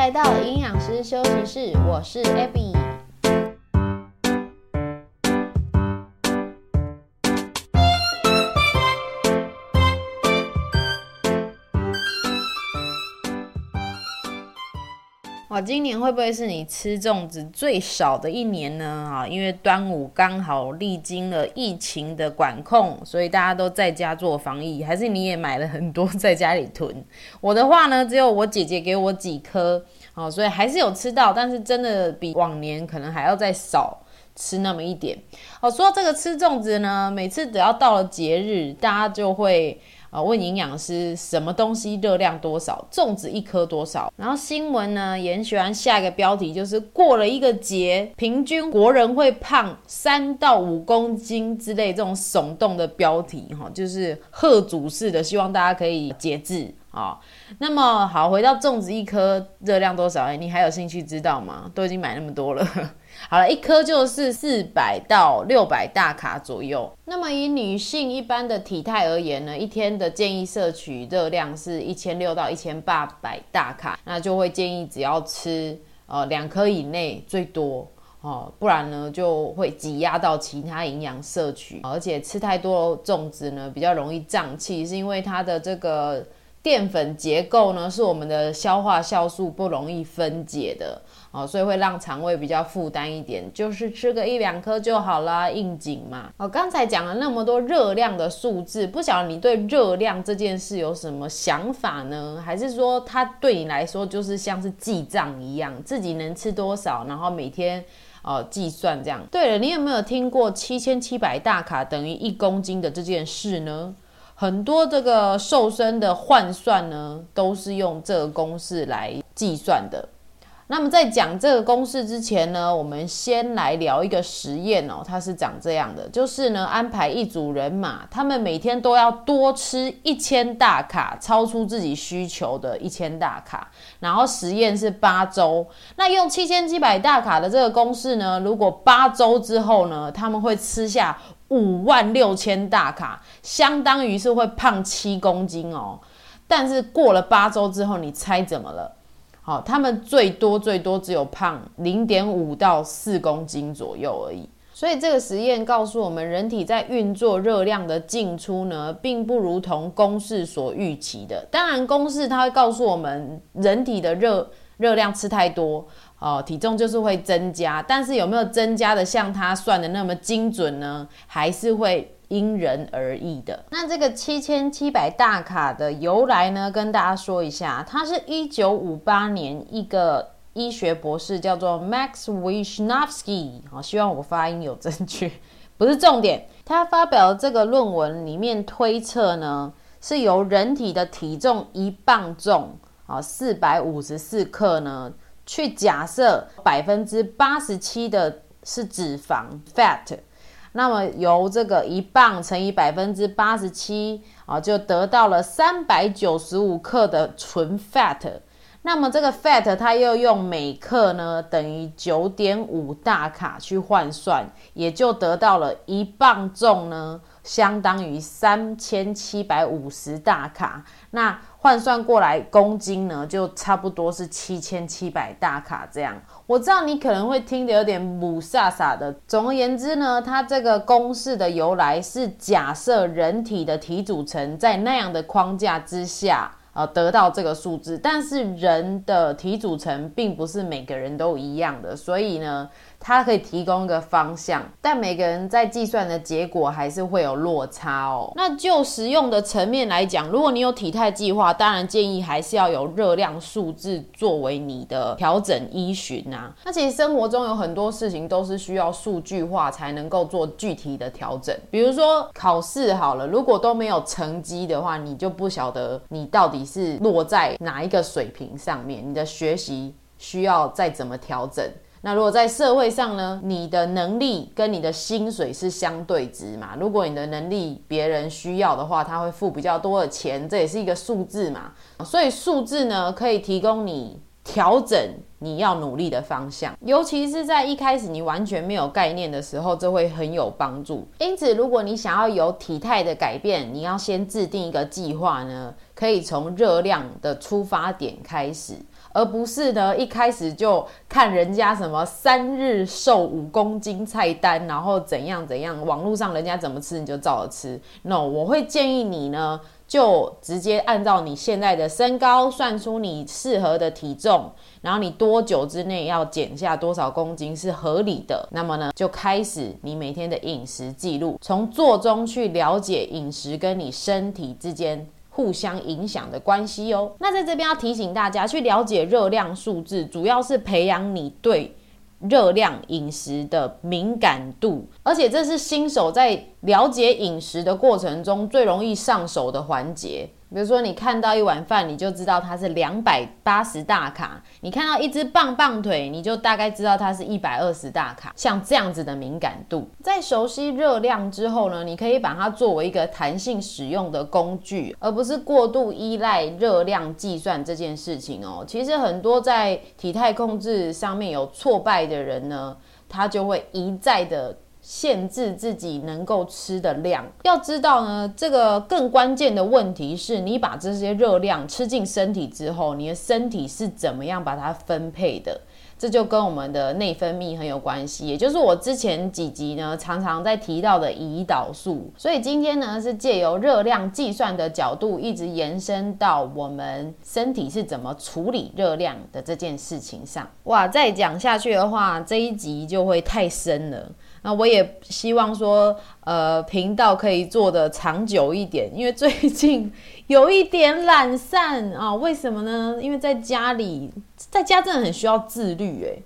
来到营养师休息室，我是 Abby。哇，今年会不会是你吃粽子最少的一年呢？啊，因为端午刚好历经了疫情的管控，所以大家都在家做防疫，还是你也买了很多在家里囤？我的话呢，只有我姐姐给我几颗，哦，所以还是有吃到，但是真的比往年可能还要再少吃那么一点。哦，说到这个吃粽子呢，每次只要到了节日，大家就会。啊，问营养师什么东西热量多少？粽子一颗多少？然后新闻呢也很喜欢下一个标题，就是过了一个节，平均国人会胖三到五公斤之类这种耸动的标题，哈，就是贺主式的，希望大家可以节制啊。那么好，回到粽子一颗热量多少？哎，你还有兴趣知道吗？都已经买那么多了。好了，一颗就是四百到六百大卡左右。那么以女性一般的体态而言呢，一天的建议摄取热量是一千六到一千八百大卡，那就会建议只要吃呃两颗以内最多哦，不然呢就会挤压到其他营养摄取，而且吃太多粽子呢比较容易胀气，是因为它的这个。淀粉结构呢，是我们的消化酵素不容易分解的哦，所以会让肠胃比较负担一点。就是吃个一两颗就好啦，应景嘛。哦，刚才讲了那么多热量的数字，不晓得你对热量这件事有什么想法呢？还是说它对你来说就是像是记账一样，自己能吃多少，然后每天哦计算这样？对了，你有没有听过七千七百大卡等于一公斤的这件事呢？很多这个瘦身的换算呢，都是用这个公式来计算的。那么在讲这个公式之前呢，我们先来聊一个实验哦，它是长这样的，就是呢安排一组人马，他们每天都要多吃一千大卡，超出自己需求的一千大卡，然后实验是八周。那用七千七百大卡的这个公式呢，如果八周之后呢，他们会吃下。五万六千大卡，相当于是会胖七公斤哦。但是过了八周之后，你猜怎么了？好、他们最多最多只有胖零点五到四公斤左右而已。所以这个实验告诉我们，人体在运作热量的进出呢，并不如同公式所预期的。当然，公式它会告诉我们，人体的热热量吃太多。哦，体重就是会增加，但是有没有增加的像他算的那么精准呢？还是会因人而异的。那这个七千七百大卡的由来呢，跟大家说一下，它是一九五八年一个医学博士叫做 Max Wishnowsky，好，希望我发音有正确，不是重点。他发表的这个论文里面推测呢，是由人体的体重一磅重啊，四百五十四克呢。去假设百分之八十七的是脂肪 fat，那么由这个一磅乘以百分之八十七啊，就得到了三百九十五克的纯 fat。那么这个 fat 它又用每克呢等于九点五大卡去换算，也就得到了一磅重呢相当于三千七百五十大卡。那换算过来，公斤呢就差不多是七千七百大卡这样。我知道你可能会听得有点雾煞煞的。总而言之呢，它这个公式的由来是假设人体的体组成在那样的框架之下。呃，得到这个数字，但是人的体组成并不是每个人都一样的，所以呢，它可以提供一个方向，但每个人在计算的结果还是会有落差哦。那就实用的层面来讲，如果你有体态计划，当然建议还是要有热量数字作为你的调整依循啊。那其实生活中有很多事情都是需要数据化才能够做具体的调整，比如说考试好了，如果都没有成绩的话，你就不晓得你到底。是落在哪一个水平上面？你的学习需要再怎么调整？那如果在社会上呢？你的能力跟你的薪水是相对值嘛？如果你的能力别人需要的话，他会付比较多的钱，这也是一个数字嘛。所以数字呢，可以提供你调整你要努力的方向，尤其是在一开始你完全没有概念的时候，这会很有帮助。因此，如果你想要有体态的改变，你要先制定一个计划呢，可以从热量的出发点开始。而不是呢一开始就看人家什么三日瘦五公斤菜单，然后怎样怎样，网络上人家怎么吃你就照着吃。No，我会建议你呢，就直接按照你现在的身高算出你适合的体重，然后你多久之内要减下多少公斤是合理的。那么呢，就开始你每天的饮食记录，从做中去了解饮食跟你身体之间互相影响的关系哦。那在这边要提醒大家，去了解热量数字，主要是培养你对热量饮食的敏感度，而且这是新手在了解饮食的过程中最容易上手的环节。比如说，你看到一碗饭，你就知道它是两百八十大卡；你看到一只棒棒腿，你就大概知道它是一百二十大卡。像这样子的敏感度，在熟悉热量之后呢，你可以把它作为一个弹性使用的工具，而不是过度依赖热量计算这件事情哦。其实很多在体态控制上面有挫败的人呢，他就会一再的。限制自己能够吃的量。要知道呢，这个更关键的问题是你把这些热量吃进身体之后，你的身体是怎么样把它分配的？这就跟我们的内分泌很有关系，也就是我之前几集呢常常在提到的胰岛素。所以今天呢是借由热量计算的角度，一直延伸到我们身体是怎么处理热量的这件事情上。哇，再讲下去的话，这一集就会太深了。那我也希望说，呃，频道可以做得长久一点，因为最近有一点懒散啊。为什么呢？因为在家里，在家真的很需要自律诶。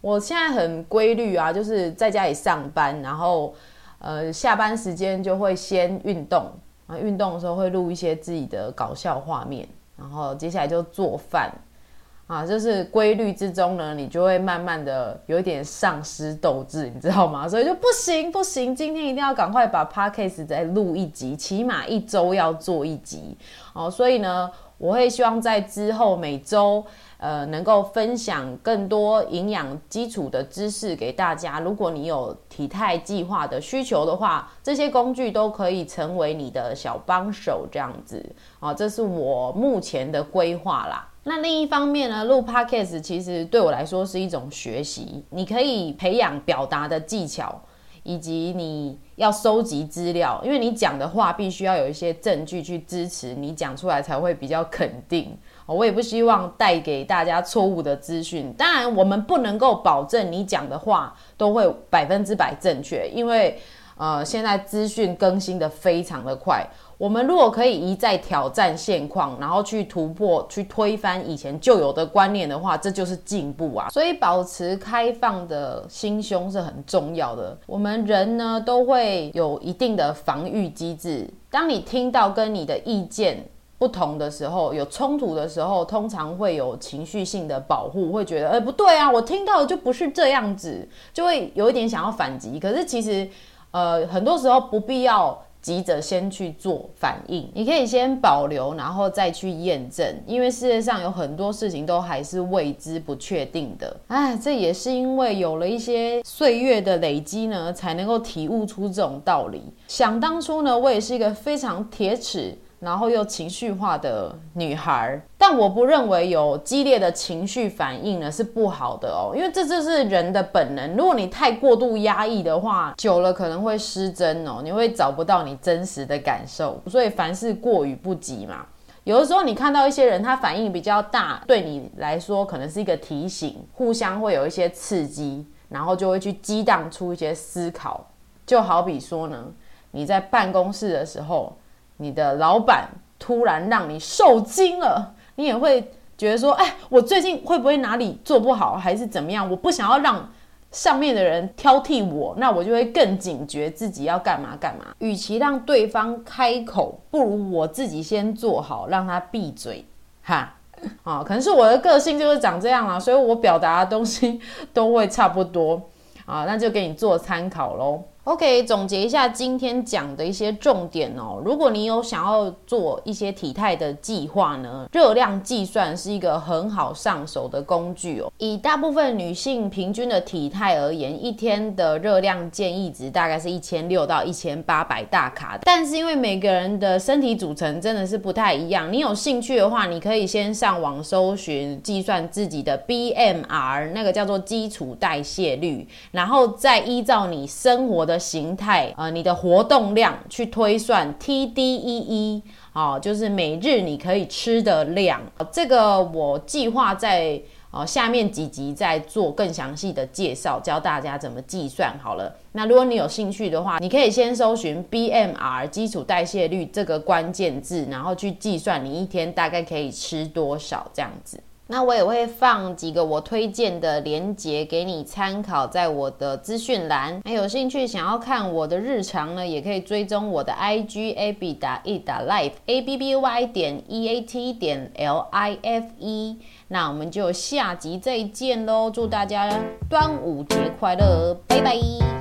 我现在很规律啊，就是在家里上班，然后呃，下班时间就会先运动啊，运动的时候会录一些自己的搞笑画面，然后接下来就做饭。啊，就是规律之中呢，你就会慢慢的有一点丧失斗志，你知道吗？所以就不行不行，今天一定要赶快把 podcast 再录一集，起码一周要做一集哦。所以呢，我会希望在之后每周呃能够分享更多营养基础的知识给大家。如果你有体态计划的需求的话，这些工具都可以成为你的小帮手，这样子啊，这是我目前的规划啦。那另一方面呢，录 Podcast 其实对我来说是一种学习。你可以培养表达的技巧，以及你要收集资料，因为你讲的话必须要有一些证据去支持你讲出来，才会比较肯定。我也不希望带给大家错误的资讯。当然，我们不能够保证你讲的话都会百分之百正确，因为呃，现在资讯更新得非常的快。我们如果可以一再挑战现况，然后去突破、去推翻以前旧有的观念的话，这就是进步啊！所以保持开放的心胸是很重要的。我们人呢都会有一定的防御机制。当你听到跟你的意见不同的时候，有冲突的时候，通常会有情绪性的保护，会觉得，哎，不对啊，我听到的就不是这样子，就会有一点想要反击。可是其实，呃，很多时候不必要。急着先去做反应，你可以先保留，然后再去验证，因为世界上有很多事情都还是未知、不确定的。哎，这也是因为有了一些岁月的累积呢，才能够体悟出这种道理。想当初呢，我也是一个非常铁齿。然后又情绪化的女孩，但我不认为有激烈的情绪反应呢是不好的哦，因为这就是人的本能。如果你太过度压抑的话，久了可能会失真哦，你会找不到你真实的感受。所以凡事过与不及嘛。有的时候你看到一些人他反应比较大，对你来说可能是一个提醒，互相会有一些刺激，然后就会去激荡出一些思考。就好比说呢，你在办公室的时候。你的老板突然让你受惊了，你也会觉得说：“哎，我最近会不会哪里做不好，还是怎么样？我不想要让上面的人挑剔我，那我就会更警觉自己要干嘛干嘛。与其让对方开口，不如我自己先做好，让他闭嘴。哈，啊，可能是我的个性就是长这样啦，所以我表达的东西都会差不多啊，那就给你做参考喽。” OK，总结一下今天讲的一些重点哦。如果你有想要做一些体态的计划呢，热量计算是一个很好上手的工具哦。以大部分女性平均的体态而言，一天的热量建议值大概是一千六到一千八百大卡。但是因为每个人的身体组成真的是不太一样，你有兴趣的话，你可以先上网搜寻计算自己的 BMR，那个叫做基础代谢率，然后再依照你生活的形态，呃，你的活动量去推算 TDEE，哦，就是每日你可以吃的量。这个我计划在呃下面几集再做更详细的介绍，教大家怎么计算好了。那如果你有兴趣的话，你可以先搜寻 BMR 基础代谢率这个关键字，然后去计算你一天大概可以吃多少这样子。那我也会放几个我推荐的连结给你参考，在我的资讯栏。那有兴趣想要看我的日常呢，也可以追踪我的 IG A B 打 E 打 Life A B B Y 点 E A T 点 L I F E。那我们就下集再见喽！祝大家端午节快乐，拜拜。